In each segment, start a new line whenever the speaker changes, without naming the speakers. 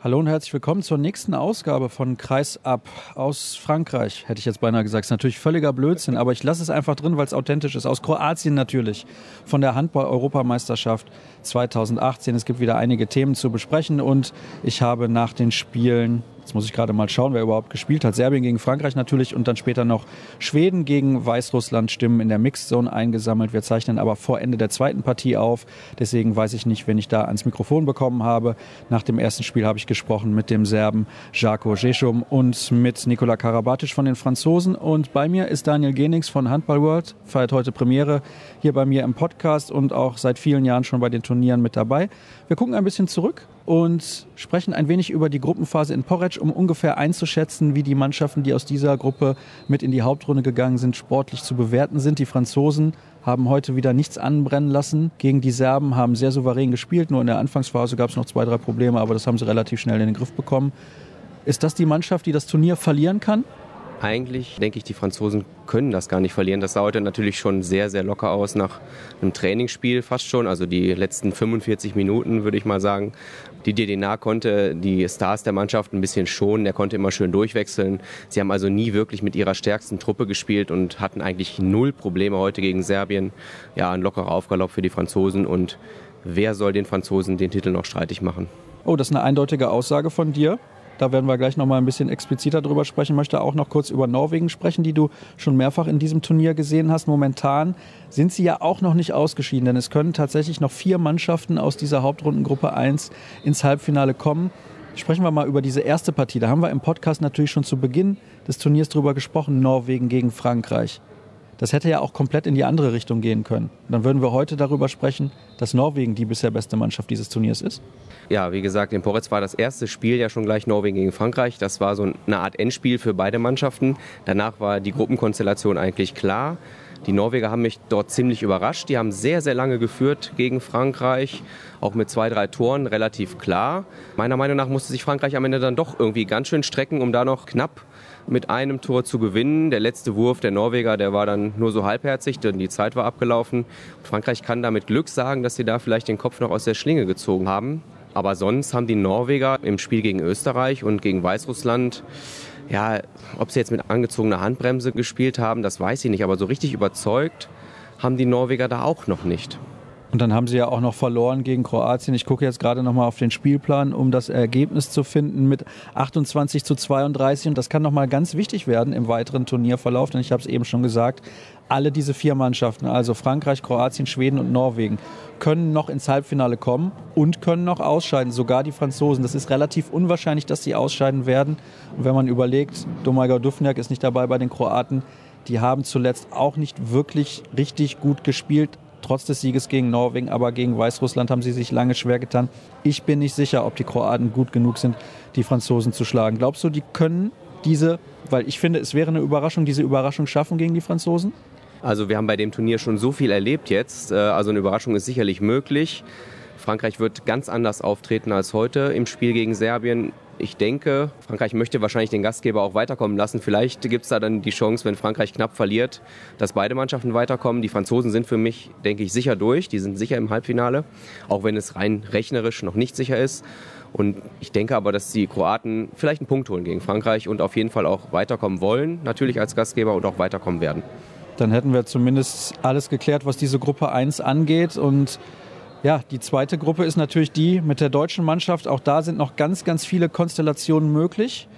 Hallo und herzlich willkommen zur nächsten Ausgabe von Kreis ab aus Frankreich, hätte ich jetzt beinahe gesagt. Ist natürlich völliger Blödsinn, aber ich lasse es einfach drin, weil es authentisch ist. Aus Kroatien natürlich, von der Handball-Europameisterschaft 2018. Es gibt wieder einige Themen zu besprechen und ich habe nach den Spielen Jetzt muss ich gerade mal schauen, wer überhaupt gespielt hat. Serbien gegen Frankreich natürlich und dann später noch Schweden gegen Weißrussland Stimmen in der Mixed Zone eingesammelt. Wir zeichnen aber vor Ende der zweiten Partie auf. Deswegen weiß ich nicht, wenn ich da ans Mikrofon bekommen habe. Nach dem ersten Spiel habe ich gesprochen mit dem Serben Jako Jeschum und mit Nikola Karabatic von den Franzosen. Und bei mir ist Daniel Genix von Handball World, feiert heute Premiere hier bei mir im Podcast und auch seit vielen Jahren schon bei den Turnieren mit dabei. Wir gucken ein bisschen zurück und sprechen ein wenig über die Gruppenphase in Porridge, um ungefähr einzuschätzen, wie die Mannschaften, die aus dieser Gruppe mit in die Hauptrunde gegangen sind, sportlich zu bewerten sind. Die Franzosen haben heute wieder nichts anbrennen lassen gegen die Serben, haben sehr souverän gespielt. Nur in der Anfangsphase gab es noch zwei, drei Probleme, aber das haben sie relativ schnell in den Griff bekommen. Ist das die Mannschaft, die das Turnier verlieren kann?
Eigentlich denke ich, die Franzosen können das gar nicht verlieren. Das sah heute natürlich schon sehr, sehr locker aus nach einem Trainingsspiel fast schon. Also die letzten 45 Minuten, würde ich mal sagen. Die DDNA konnte die Stars der Mannschaft ein bisschen schonen. Er konnte immer schön durchwechseln. Sie haben also nie wirklich mit ihrer stärksten Truppe gespielt und hatten eigentlich null Probleme heute gegen Serbien. Ja, ein lockerer Aufgalopp für die Franzosen. Und wer soll den Franzosen den Titel noch streitig machen?
Oh, das ist eine eindeutige Aussage von dir. Da werden wir gleich noch mal ein bisschen expliziter drüber sprechen. Ich möchte auch noch kurz über Norwegen sprechen, die du schon mehrfach in diesem Turnier gesehen hast. Momentan sind sie ja auch noch nicht ausgeschieden, denn es können tatsächlich noch vier Mannschaften aus dieser Hauptrundengruppe 1 ins Halbfinale kommen. Sprechen wir mal über diese erste Partie. Da haben wir im Podcast natürlich schon zu Beginn des Turniers drüber gesprochen, Norwegen gegen Frankreich. Das hätte ja auch komplett in die andere Richtung gehen können. dann würden wir heute darüber sprechen, dass Norwegen die bisher beste Mannschaft dieses Turniers ist.
Ja, wie gesagt, in Poretz war das erste Spiel ja schon gleich Norwegen gegen Frankreich. Das war so eine Art Endspiel für beide Mannschaften. Danach war die Gruppenkonstellation eigentlich klar. Die Norweger haben mich dort ziemlich überrascht. Die haben sehr, sehr lange geführt gegen Frankreich, auch mit zwei, drei Toren, relativ klar. Meiner Meinung nach musste sich Frankreich am Ende dann doch irgendwie ganz schön strecken, um da noch knapp mit einem Tor zu gewinnen. Der letzte Wurf der Norweger, der war dann nur so halbherzig, denn die Zeit war abgelaufen. Frankreich kann da mit Glück sagen, dass sie da vielleicht den Kopf noch aus der Schlinge gezogen haben. Aber sonst haben die Norweger im Spiel gegen Österreich und gegen Weißrussland, ja, ob sie jetzt mit angezogener Handbremse gespielt haben, das weiß ich nicht. Aber so richtig überzeugt haben die Norweger da auch noch nicht.
Und dann haben sie ja auch noch verloren gegen Kroatien. Ich gucke jetzt gerade nochmal auf den Spielplan, um das Ergebnis zu finden mit 28 zu 32. Und das kann nochmal ganz wichtig werden im weiteren Turnierverlauf, denn ich habe es eben schon gesagt, alle diese vier Mannschaften, also Frankreich, Kroatien, Schweden und Norwegen, können noch ins Halbfinale kommen und können noch ausscheiden, sogar die Franzosen. Das ist relativ unwahrscheinlich, dass sie ausscheiden werden. Und wenn man überlegt, Domagoj Dufniak ist nicht dabei bei den Kroaten, die haben zuletzt auch nicht wirklich richtig gut gespielt, trotz des Sieges gegen Norwegen, aber gegen Weißrussland haben sie sich lange schwer getan. Ich bin nicht sicher, ob die Kroaten gut genug sind, die Franzosen zu schlagen. Glaubst du, die können diese, weil ich finde, es wäre eine Überraschung, diese Überraschung schaffen gegen die Franzosen?
Also wir haben bei dem Turnier schon so viel erlebt jetzt. Äh, also eine Überraschung ist sicherlich möglich. Frankreich wird ganz anders auftreten als heute im Spiel gegen Serbien. Ich denke, Frankreich möchte wahrscheinlich den Gastgeber auch weiterkommen lassen. Vielleicht gibt es da dann die Chance, wenn Frankreich knapp verliert, dass beide Mannschaften weiterkommen. Die Franzosen sind für mich, denke ich, sicher durch. Die sind sicher im Halbfinale, auch wenn es rein rechnerisch noch nicht sicher ist. Und ich denke aber, dass die Kroaten vielleicht einen Punkt holen gegen Frankreich und auf jeden Fall auch weiterkommen wollen, natürlich als Gastgeber und auch weiterkommen werden.
Dann hätten wir zumindest alles geklärt, was diese Gruppe 1 angeht. Und ja, die zweite Gruppe ist natürlich die mit der deutschen Mannschaft. Auch da sind noch ganz, ganz viele Konstellationen möglich.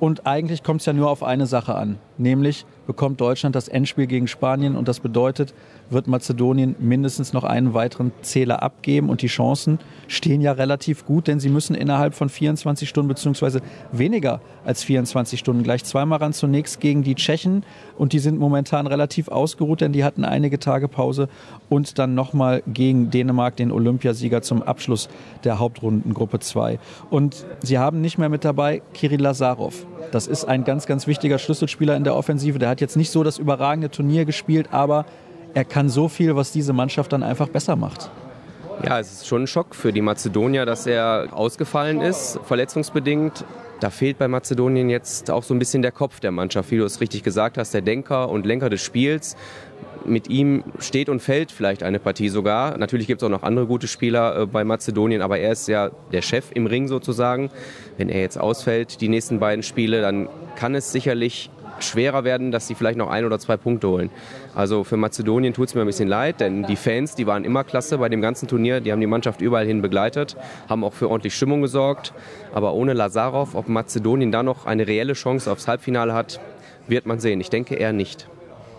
Und eigentlich kommt es ja nur auf eine Sache an, nämlich bekommt Deutschland das Endspiel gegen Spanien und das bedeutet, wird Mazedonien mindestens noch einen weiteren Zähler abgeben und die Chancen stehen ja relativ gut, denn sie müssen innerhalb von 24 Stunden beziehungsweise weniger als 24 Stunden gleich zweimal ran. Zunächst gegen die Tschechen und die sind momentan relativ ausgeruht, denn die hatten einige Tage Pause und dann nochmal gegen Dänemark, den Olympiasieger zum Abschluss der Hauptrundengruppe 2. Und sie haben nicht mehr mit dabei Kirill Lazarov. Das ist ein ganz, ganz wichtiger Schlüsselspieler in der Offensive. Der hat jetzt nicht so das überragende Turnier gespielt, aber er kann so viel, was diese Mannschaft dann einfach besser macht.
Ja, es ist schon ein Schock für die Mazedonier, dass er ausgefallen ist, verletzungsbedingt. Da fehlt bei Mazedonien jetzt auch so ein bisschen der Kopf der Mannschaft, wie du es richtig gesagt hast, der Denker und Lenker des Spiels. Mit ihm steht und fällt vielleicht eine Partie sogar. Natürlich gibt es auch noch andere gute Spieler äh, bei Mazedonien, aber er ist ja der Chef im Ring sozusagen. Wenn er jetzt ausfällt, die nächsten beiden Spiele, dann kann es sicherlich schwerer werden, dass sie vielleicht noch ein oder zwei Punkte holen. Also für Mazedonien tut es mir ein bisschen leid, denn die Fans, die waren immer klasse bei dem ganzen Turnier, die haben die Mannschaft überall hin begleitet, haben auch für ordentlich Stimmung gesorgt. Aber ohne Lazarov, ob Mazedonien da noch eine reelle Chance aufs Halbfinale hat, wird man sehen. Ich denke eher nicht.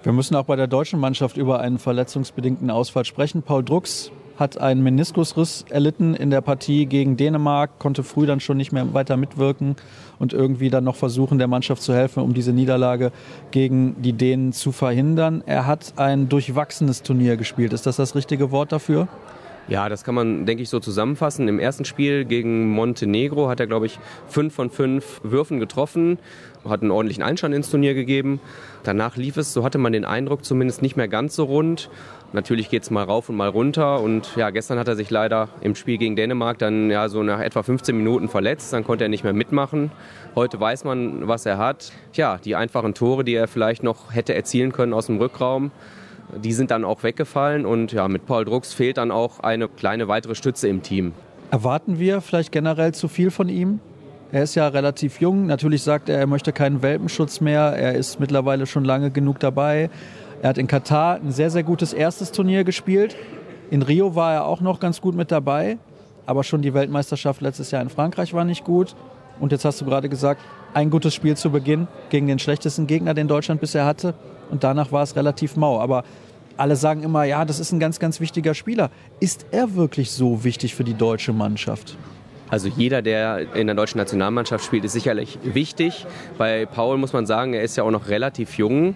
Wir müssen auch bei der deutschen Mannschaft über einen verletzungsbedingten Ausfall sprechen. Paul Drucks hat einen Meniskusriss erlitten in der Partie gegen Dänemark, konnte früh dann schon nicht mehr weiter mitwirken und irgendwie dann noch versuchen, der Mannschaft zu helfen, um diese Niederlage gegen die Dänen zu verhindern. Er hat ein durchwachsenes Turnier gespielt. Ist das das richtige Wort dafür?
Ja, das kann man, denke ich, so zusammenfassen. Im ersten Spiel gegen Montenegro hat er, glaube ich, fünf von fünf Würfen getroffen, hat einen ordentlichen Einstand ins Turnier gegeben. Danach lief es, so hatte man den Eindruck, zumindest nicht mehr ganz so rund. Natürlich geht es mal rauf und mal runter. Und ja, gestern hat er sich leider im Spiel gegen Dänemark dann ja so nach etwa 15 Minuten verletzt. Dann konnte er nicht mehr mitmachen. Heute weiß man, was er hat. Tja, die einfachen Tore, die er vielleicht noch hätte erzielen können aus dem Rückraum, die sind dann auch weggefallen. Und ja, mit Paul Drucks fehlt dann auch eine kleine weitere Stütze im Team.
Erwarten wir vielleicht generell zu viel von ihm? Er ist ja relativ jung. Natürlich sagt er, er möchte keinen Welpenschutz mehr. Er ist mittlerweile schon lange genug dabei. Er hat in Katar ein sehr, sehr gutes erstes Turnier gespielt. In Rio war er auch noch ganz gut mit dabei. Aber schon die Weltmeisterschaft letztes Jahr in Frankreich war nicht gut. Und jetzt hast du gerade gesagt, ein gutes Spiel zu Beginn gegen den schlechtesten Gegner, den Deutschland bisher hatte. Und danach war es relativ mau. Aber alle sagen immer, ja, das ist ein ganz, ganz wichtiger Spieler. Ist er wirklich so wichtig für die deutsche Mannschaft?
Also jeder, der in der deutschen Nationalmannschaft spielt, ist sicherlich wichtig. Bei Paul muss man sagen, er ist ja auch noch relativ jung.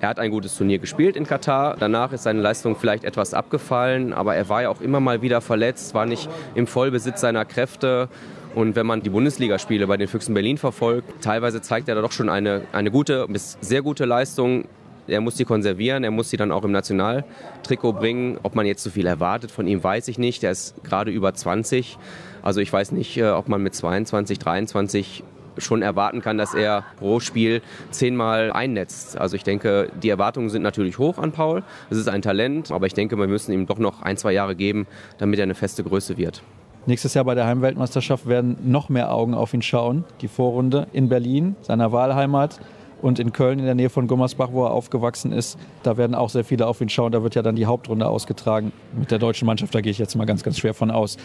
Er hat ein gutes Turnier gespielt in Katar. Danach ist seine Leistung vielleicht etwas abgefallen, aber er war ja auch immer mal wieder verletzt, war nicht im Vollbesitz seiner Kräfte. Und wenn man die Bundesligaspiele bei den Füchsen Berlin verfolgt, teilweise zeigt er da doch schon eine, eine gute bis sehr gute Leistung. Er muss sie konservieren, er muss sie dann auch im Nationaltrikot bringen. Ob man jetzt so viel erwartet von ihm, weiß ich nicht. Er ist gerade über 20. Also ich weiß nicht, äh, ob man mit 22, 23 schon erwarten kann, dass er pro Spiel zehnmal einnetzt. Also ich denke, die Erwartungen sind natürlich hoch an Paul. Es ist ein Talent, aber ich denke, wir müssen ihm doch noch ein, zwei Jahre geben, damit er eine feste Größe wird.
Nächstes Jahr bei der Heimweltmeisterschaft werden noch mehr Augen auf ihn schauen. Die Vorrunde in Berlin, seiner Wahlheimat, und in Köln in der Nähe von Gummersbach, wo er aufgewachsen ist. Da werden auch sehr viele auf ihn schauen. Da wird ja dann die Hauptrunde ausgetragen mit der deutschen Mannschaft. Da gehe ich jetzt mal ganz, ganz schwer von aus.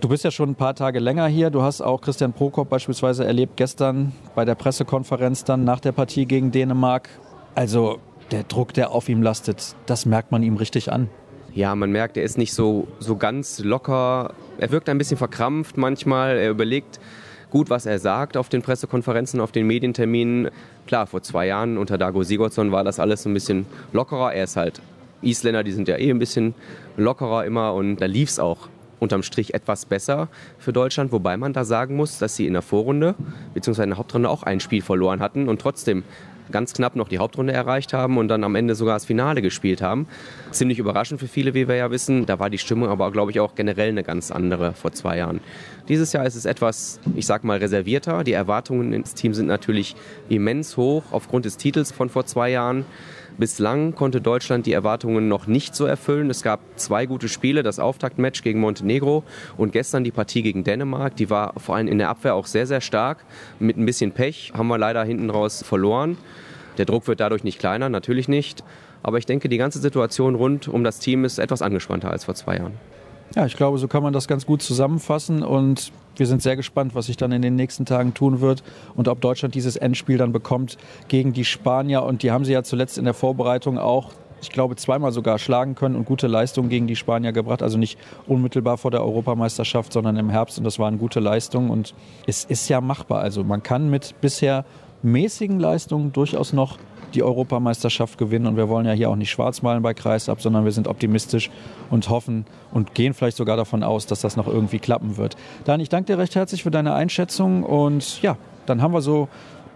Du bist ja schon ein paar Tage länger hier. Du hast auch Christian Prokop beispielsweise erlebt gestern bei der Pressekonferenz dann nach der Partie gegen Dänemark. Also der Druck, der auf ihm lastet, das merkt man ihm richtig an.
Ja, man merkt, er ist nicht so, so ganz locker. Er wirkt ein bisschen verkrampft manchmal. Er überlegt gut, was er sagt auf den Pressekonferenzen, auf den Medienterminen. Klar, vor zwei Jahren unter Dago Sigurdsson war das alles ein bisschen lockerer. Er ist halt Isländer, die sind ja eh ein bisschen lockerer immer und da lief es auch unterm Strich etwas besser für Deutschland, wobei man da sagen muss, dass sie in der Vorrunde bzw. in der Hauptrunde auch ein Spiel verloren hatten und trotzdem ganz knapp noch die Hauptrunde erreicht haben und dann am Ende sogar das Finale gespielt haben. Ziemlich überraschend für viele, wie wir ja wissen. Da war die Stimmung aber, glaube ich, auch generell eine ganz andere vor zwei Jahren. Dieses Jahr ist es etwas, ich sag mal, reservierter. Die Erwartungen ins Team sind natürlich immens hoch aufgrund des Titels von vor zwei Jahren. Bislang konnte Deutschland die Erwartungen noch nicht so erfüllen. Es gab zwei gute Spiele, das Auftaktmatch gegen Montenegro und gestern die Partie gegen Dänemark. Die war vor allem in der Abwehr auch sehr, sehr stark. Mit ein bisschen Pech haben wir leider hinten raus verloren. Der Druck wird dadurch nicht kleiner, natürlich nicht. Aber ich denke, die ganze Situation rund um das Team ist etwas angespannter als vor zwei Jahren.
Ja, ich glaube, so kann man das ganz gut zusammenfassen und wir sind sehr gespannt, was sich dann in den nächsten Tagen tun wird und ob Deutschland dieses Endspiel dann bekommt gegen die Spanier. Und die haben sie ja zuletzt in der Vorbereitung auch ich glaube, zweimal sogar schlagen können und gute Leistungen gegen die Spanier gebracht. Also nicht unmittelbar vor der Europameisterschaft, sondern im Herbst. Und das waren gute Leistungen. Und es ist ja machbar. Also man kann mit bisher mäßigen Leistungen durchaus noch die Europameisterschaft gewinnen. Und wir wollen ja hier auch nicht schwarz malen bei Kreisab, sondern wir sind optimistisch und hoffen und gehen vielleicht sogar davon aus, dass das noch irgendwie klappen wird. Dan, ich danke dir recht herzlich für deine Einschätzung und ja, dann haben wir so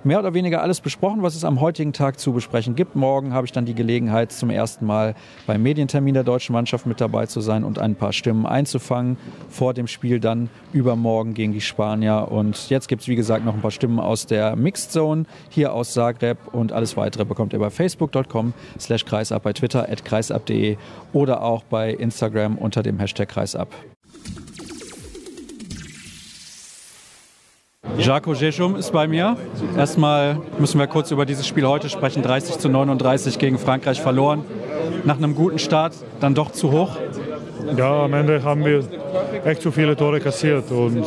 mehr oder weniger alles besprochen, was es am heutigen Tag zu besprechen gibt. Morgen habe ich dann die Gelegenheit, zum ersten Mal beim Medientermin der deutschen Mannschaft mit dabei zu sein und ein paar Stimmen einzufangen. Vor dem Spiel dann übermorgen gegen die Spanier. Und jetzt gibt es, wie gesagt, noch ein paar Stimmen aus der Mixed Zone hier aus Zagreb. Und alles weitere bekommt ihr bei facebook.com slash kreisab, bei Twitter at kreisab.de oder auch bei Instagram unter dem Hashtag kreisab. Jaco Jejum ist bei mir. Erstmal müssen wir kurz über dieses Spiel heute sprechen. 30 zu 39 gegen Frankreich verloren. Nach einem guten Start dann doch zu hoch.
Ja, am Ende haben wir echt zu viele Tore kassiert und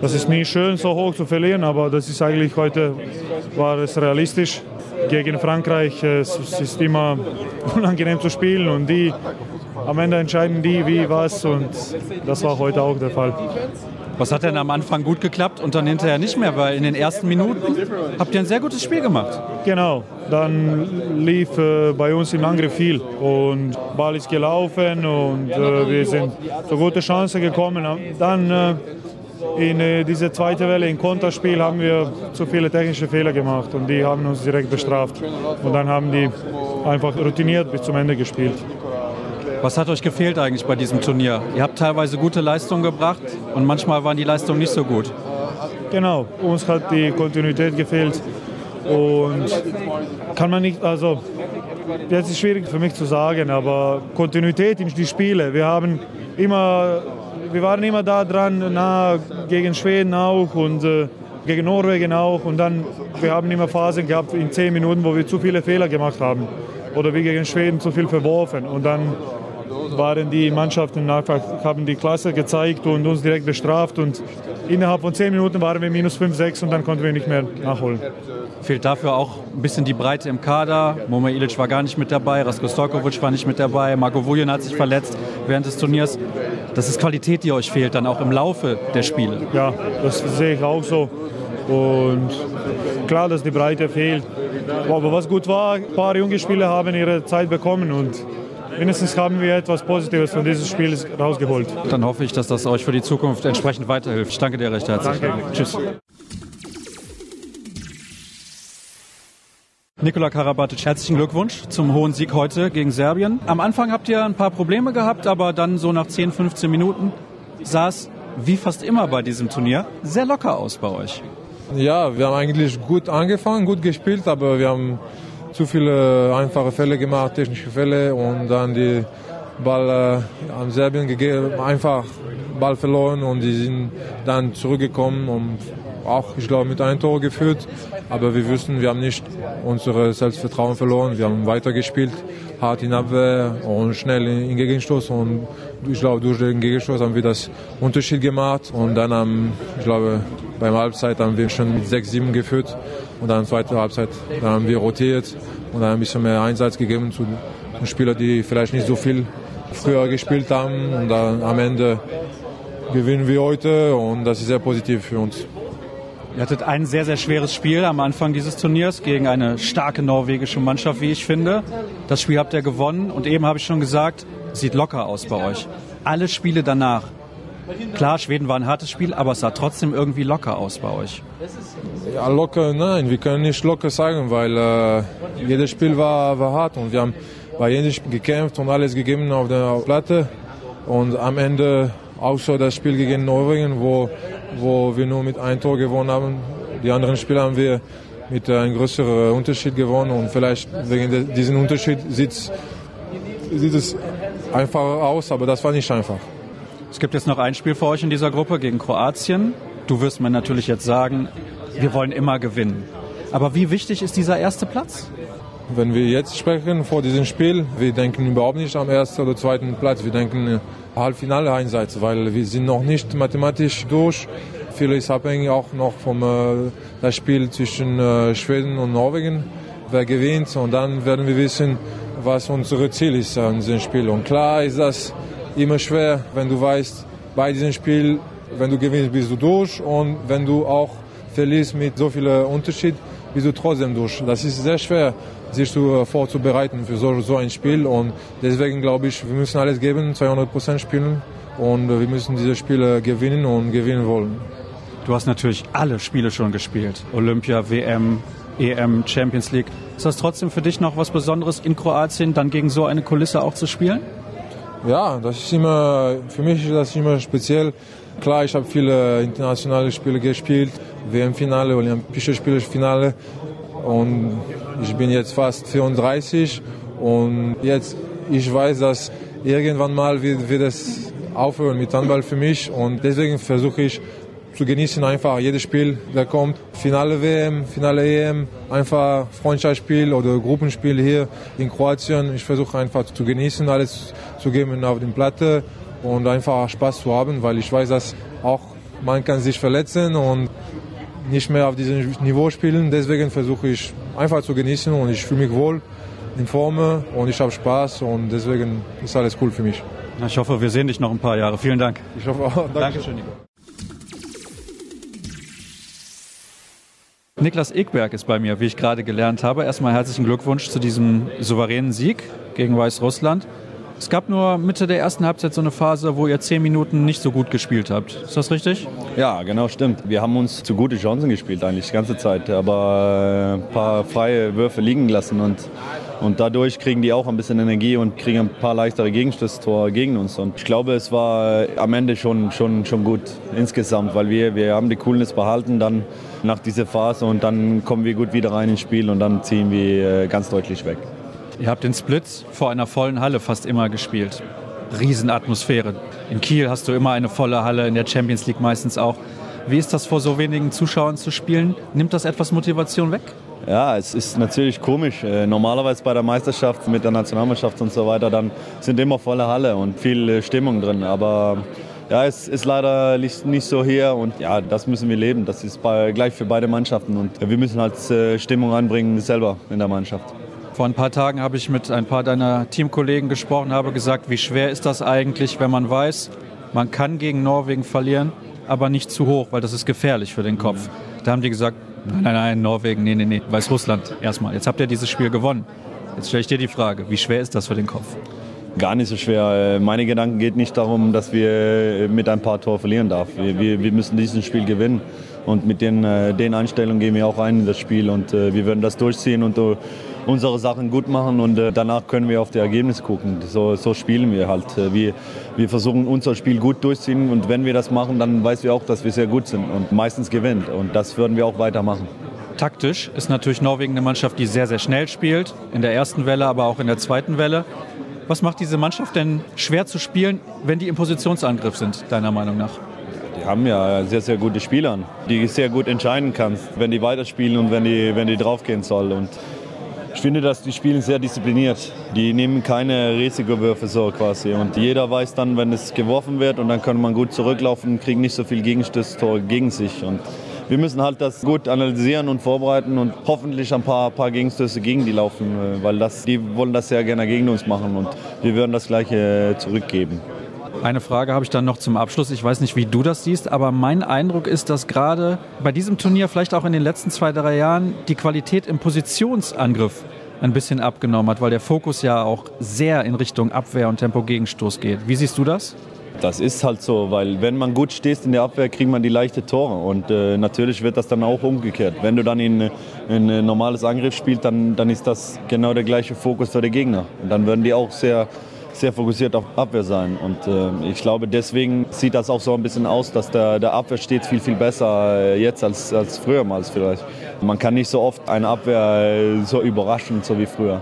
das ist nie schön, so hoch zu verlieren, aber das ist eigentlich heute war es realistisch. Gegen Frankreich es ist immer unangenehm zu spielen und die am Ende entscheiden die wie was und das war heute auch der Fall.
Was hat denn am Anfang gut geklappt und dann hinterher nicht mehr? Weil in den ersten Minuten habt ihr ein sehr gutes Spiel gemacht.
Genau, dann lief äh, bei uns im Angriff viel und Ball ist gelaufen und äh, wir sind zu gute Chancen gekommen. Dann äh, in äh, dieser zweiten Welle im Konterspiel haben wir zu viele technische Fehler gemacht und die haben uns direkt bestraft. Und dann haben die einfach routiniert bis zum Ende gespielt.
Was hat euch gefehlt eigentlich bei diesem Turnier? Ihr habt teilweise gute Leistungen gebracht und manchmal waren die Leistungen nicht so gut.
Genau, uns hat die Kontinuität gefehlt und kann man nicht, also jetzt ist schwierig für mich zu sagen, aber Kontinuität in die Spiele. Wir haben immer, wir waren immer da dran, nah gegen Schweden auch und äh, gegen Norwegen auch und dann wir haben immer Phasen gehabt in zehn Minuten, wo wir zu viele Fehler gemacht haben oder wie gegen Schweden zu viel verworfen und dann waren die Mannschaften einfach, haben die Klasse gezeigt und uns direkt bestraft. Und innerhalb von zehn Minuten waren wir minus 5, 6 und dann konnten wir nicht mehr nachholen.
Fehlt dafür auch ein bisschen die Breite im Kader. Momo Ilic war gar nicht mit dabei, Rasko Stojkovic war nicht mit dabei, Marco Vujan hat sich verletzt während des Turniers. Das ist Qualität, die euch fehlt, dann auch im Laufe der Spiele.
Ja, das sehe ich auch so. Und klar, dass die Breite fehlt. Aber was gut war, ein paar junge Spieler haben ihre Zeit bekommen und mindestens haben wir etwas Positives von diesem Spiel rausgeholt.
Dann hoffe ich, dass das euch für die Zukunft entsprechend weiterhilft. Ich danke dir recht herzlich.
Danke.
Tschüss. Nikola Karabatic, herzlichen Glückwunsch zum hohen Sieg heute gegen Serbien. Am Anfang habt ihr ein paar Probleme gehabt, aber dann so nach 10, 15 Minuten sah es, wie fast immer bei diesem Turnier, sehr locker aus bei euch.
Ja, wir haben eigentlich gut angefangen, gut gespielt, aber wir haben zu viele einfache Fälle gemacht, technische Fälle und dann die Ball äh, an Serbien gegeben, einfach Ball verloren und die sind dann zurückgekommen und auch, ich glaube, mit einem Tor geführt. Aber wir wussten, wir haben nicht unser Selbstvertrauen verloren. Wir haben weitergespielt, hart in Abwehr und schnell in Gegenstoß. Und ich glaube, durch den Gegenstoß haben wir das Unterschied gemacht. Und dann haben, ich glaube, beim Halbzeit haben wir schon mit 6-7 geführt. Und dann zweite Halbzeit, dann haben wir rotiert und ein bisschen mehr Einsatz gegeben zu Spielern, die vielleicht nicht so viel früher gespielt haben. Und dann am Ende gewinnen wir heute und das ist sehr positiv für uns.
Ihr hattet ein sehr, sehr schweres Spiel am Anfang dieses Turniers gegen eine starke norwegische Mannschaft, wie ich finde. Das Spiel habt ihr gewonnen und eben habe ich schon gesagt, sieht locker aus bei euch. Alle Spiele danach. Klar, Schweden war ein hartes Spiel, aber es sah trotzdem irgendwie locker aus bei euch.
Ja, locker, nein, wir können nicht locker sagen, weil äh, jedes Spiel war, war hart und wir haben bei jedem Spiel gekämpft und alles gegeben auf der Platte. Und am Ende auch so das Spiel gegen Norwegen, wo, wo wir nur mit einem Tor gewonnen haben. Die anderen Spiele haben wir mit einem größeren Unterschied gewonnen und vielleicht wegen diesem Unterschied sieht, es einfacher aus, aber das war nicht einfach.
Es gibt jetzt noch ein Spiel für euch in dieser Gruppe gegen Kroatien. Du wirst mir natürlich jetzt sagen, wir wollen immer gewinnen. Aber wie wichtig ist dieser erste Platz?
Wenn wir jetzt sprechen vor diesem Spiel, wir denken überhaupt nicht am ersten oder zweiten Platz. Wir denken Halbfinale einsatz, weil wir sind noch nicht mathematisch durch. Viel ist abhängig auch noch vom äh, das Spiel zwischen äh, Schweden und Norwegen, wer gewinnt. Und dann werden wir wissen, was unser Ziel ist an diesem Spiel. Und klar ist das immer schwer, wenn du weißt, bei diesem Spiel, wenn du gewinnst, bist du durch. Und wenn du auch verlierst mit so viel Unterschied, bist du trotzdem durch. Das ist sehr schwer, sich zu, vorzubereiten für so, so ein Spiel. Und deswegen glaube ich, wir müssen alles geben, 200 Prozent spielen. Und wir müssen diese Spiele gewinnen und gewinnen wollen.
Du hast natürlich alle Spiele schon gespielt. Olympia, WM, EM, Champions League. Ist das trotzdem für dich noch was Besonderes in Kroatien, dann gegen so eine Kulisse auch zu spielen?
Ja, das ist immer, für mich ist das immer speziell. Klar, ich habe viele internationale Spiele gespielt, WM-Finale, Olympische Spiele-Finale. Und ich bin jetzt fast 34 und jetzt, ich weiß, dass irgendwann mal wird, wird es aufhören mit Handball für mich. Und deswegen versuche ich zu genießen einfach jedes Spiel, der kommt. Finale WM, Finale EM, einfach Freundschaftsspiel oder Gruppenspiel hier in Kroatien. Ich versuche einfach zu genießen, alles zu geben auf den Platte und einfach Spaß zu haben, weil ich weiß, dass auch man kann sich verletzen und nicht mehr auf diesem Niveau spielen. Deswegen versuche ich einfach zu genießen und ich fühle mich wohl in Form und ich habe Spaß und deswegen ist alles cool für mich.
Ich hoffe, wir sehen dich noch ein paar Jahre. Vielen Dank.
Ich hoffe auch.
Dankeschön, Nico. Niklas Ekberg ist bei mir, wie ich gerade gelernt habe. Erstmal herzlichen Glückwunsch zu diesem souveränen Sieg gegen Weißrussland. Es gab nur Mitte der ersten Halbzeit so eine Phase, wo ihr zehn Minuten nicht so gut gespielt habt. Ist das richtig?
Ja, genau, stimmt. Wir haben uns zu gute Chancen gespielt eigentlich die ganze Zeit, aber ein paar freie Würfe liegen gelassen und, und dadurch kriegen die auch ein bisschen Energie und kriegen ein paar leichtere Gegenstößtore gegen uns. Und ich glaube, es war am Ende schon, schon, schon gut insgesamt, weil wir, wir haben die Coolness behalten dann nach dieser Phase und dann kommen wir gut wieder rein ins Spiel und dann ziehen wir ganz deutlich weg.
Ihr habt den Split vor einer vollen Halle fast immer gespielt. Riesenatmosphäre. In Kiel hast du immer eine volle Halle, in der Champions League meistens auch. Wie ist das vor so wenigen Zuschauern zu spielen? Nimmt das etwas Motivation weg?
Ja, es ist natürlich komisch. Normalerweise bei der Meisterschaft mit der Nationalmannschaft und so weiter, dann sind immer volle Halle und viel Stimmung drin. Aber ja, es ist leider nicht so hier und ja, das müssen wir leben. Das ist bei, gleich für beide Mannschaften und wir müssen halt Stimmung anbringen selber in der Mannschaft.
Vor ein paar Tagen habe ich mit ein paar deiner Teamkollegen gesprochen, habe gesagt, wie schwer ist das eigentlich, wenn man weiß, man kann gegen Norwegen verlieren, aber nicht zu hoch, weil das ist gefährlich für den Kopf. Da haben die gesagt, nein, nein, nein, Norwegen, nee, nee, nee, Weißrussland erstmal. Jetzt habt ihr dieses Spiel gewonnen. Jetzt stelle ich dir die Frage, wie schwer ist das für den Kopf?
Gar nicht so schwer. Meine Gedanken geht nicht darum, dass wir mit ein paar Tore verlieren darf. Wir, wir müssen dieses Spiel gewinnen. Und mit den, den Einstellungen gehen wir auch rein in das Spiel und wir werden das durchziehen und unsere Sachen gut machen und äh, danach können wir auf die Ergebnisse gucken. So, so spielen wir halt. Wir, wir versuchen unser Spiel gut durchzuziehen und wenn wir das machen, dann weiß wir auch, dass wir sehr gut sind und meistens gewinnt und das würden wir auch weitermachen.
Taktisch ist natürlich Norwegen eine Mannschaft, die sehr, sehr schnell spielt, in der ersten Welle, aber auch in der zweiten Welle. Was macht diese Mannschaft denn schwer zu spielen, wenn die im Positionsangriff sind, deiner Meinung nach?
Die haben ja sehr, sehr gute Spieler, die sehr gut entscheiden kannst, wenn die weiterspielen und wenn die, wenn die draufgehen soll. Und ich finde, dass die spielen sehr diszipliniert. Die nehmen keine Risikowürfe so quasi. Und jeder weiß dann, wenn es geworfen wird und dann kann man gut zurücklaufen kriegt nicht so viel Gegenstößtore gegen sich. Und wir müssen halt das gut analysieren und vorbereiten und hoffentlich ein paar, paar Gegenstöße gegen die laufen, weil das, die wollen das sehr gerne gegen uns machen und wir werden das Gleiche zurückgeben.
Eine Frage habe ich dann noch zum Abschluss. Ich weiß nicht, wie du das siehst, aber mein Eindruck ist, dass gerade bei diesem Turnier, vielleicht auch in den letzten zwei, drei Jahren, die Qualität im Positionsangriff ein bisschen abgenommen hat, weil der Fokus ja auch sehr in Richtung Abwehr und Tempo-Gegenstoß geht. Wie siehst du das?
Das ist halt so, weil wenn man gut stehst in der Abwehr, kriegt man die leichte Tore. Und äh, natürlich wird das dann auch umgekehrt. Wenn du dann in, in ein normales Angriff spielst, dann, dann ist das genau der gleiche Fokus für die Gegner. Und dann werden die auch sehr sehr fokussiert auf Abwehr sein. Und äh, ich glaube, deswegen sieht das auch so ein bisschen aus, dass der, der Abwehr steht viel, viel besser äh, jetzt als, als früher mal vielleicht. Man kann nicht so oft eine Abwehr äh, so überraschen, so wie früher.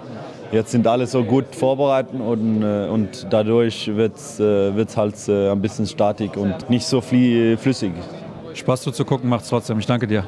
Jetzt sind alle so gut vorbereitet und, äh, und dadurch wird es halt ein bisschen statik und nicht so flüssig.
Spaß zuzugucken macht es trotzdem. Ich danke dir.